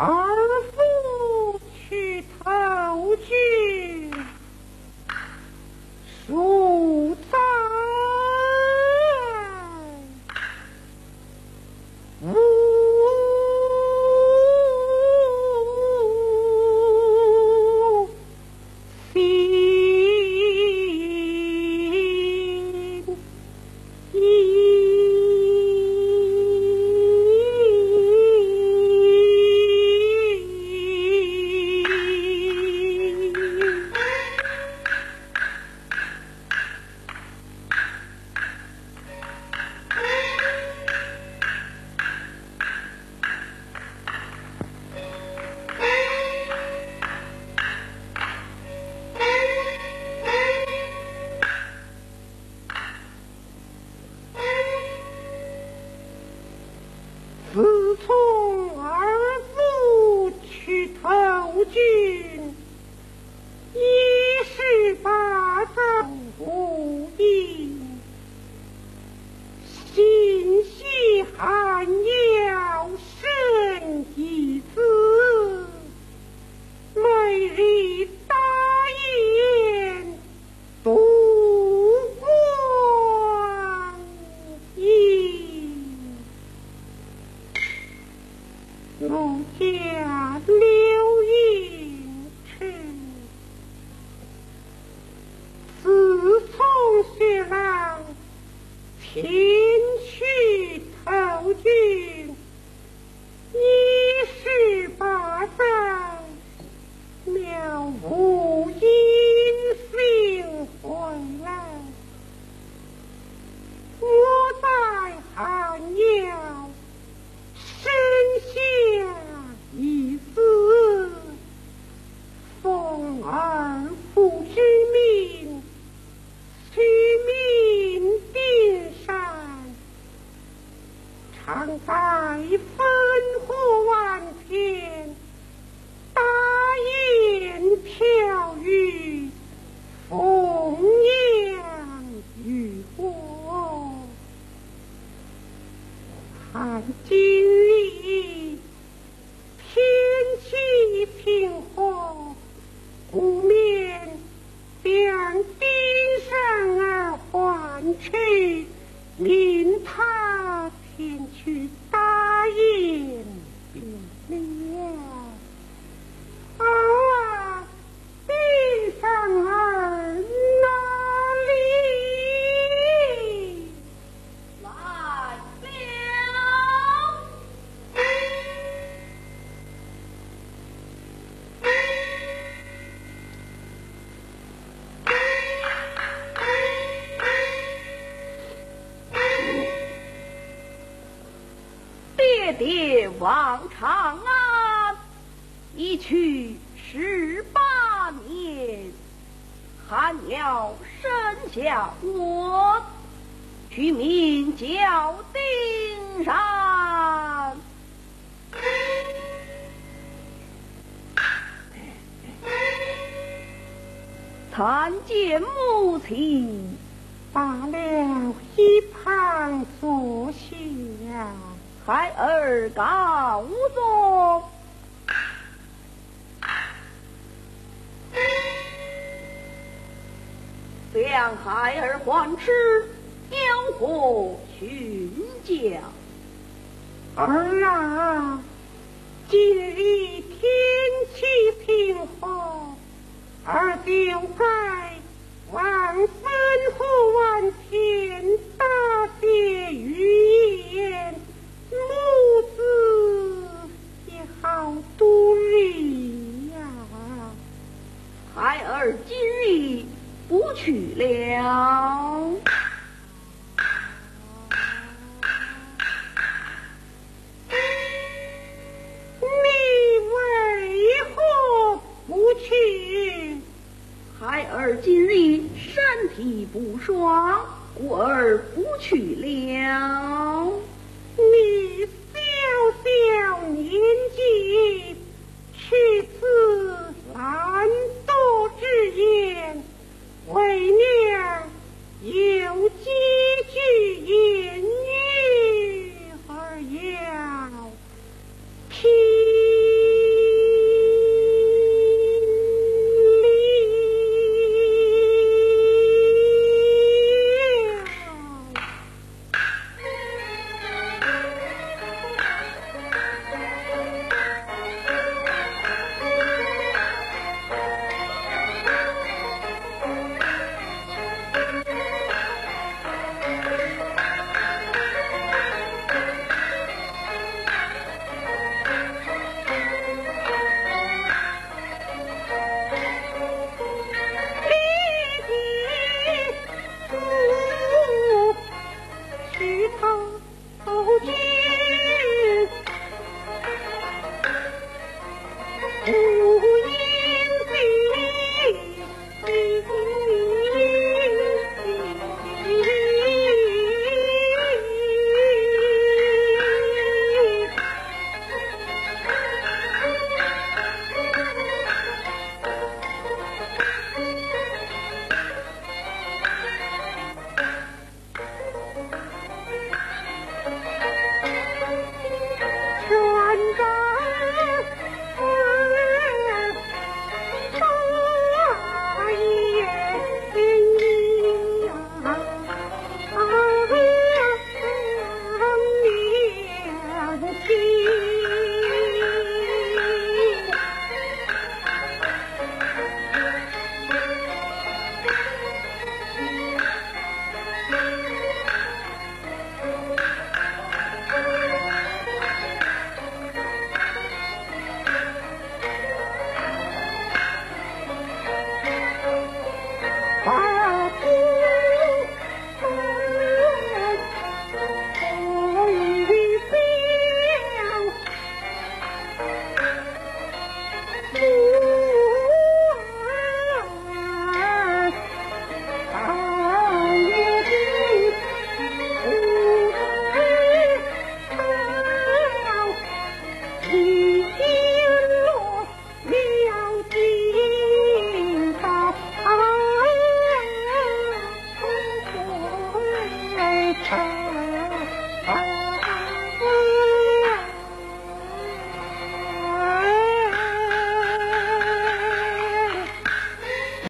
are 望长安一去十八年，寒鸟生下我，取名叫丁山。参见母亲，罢了一旁坐下。孩儿告状，将孩儿还吃，有何训教？儿啊，今日天气平和，儿就该晚儿今日不去了。你为何不去？孩儿今日身体不爽，故而不去了。你小小年纪，去此难。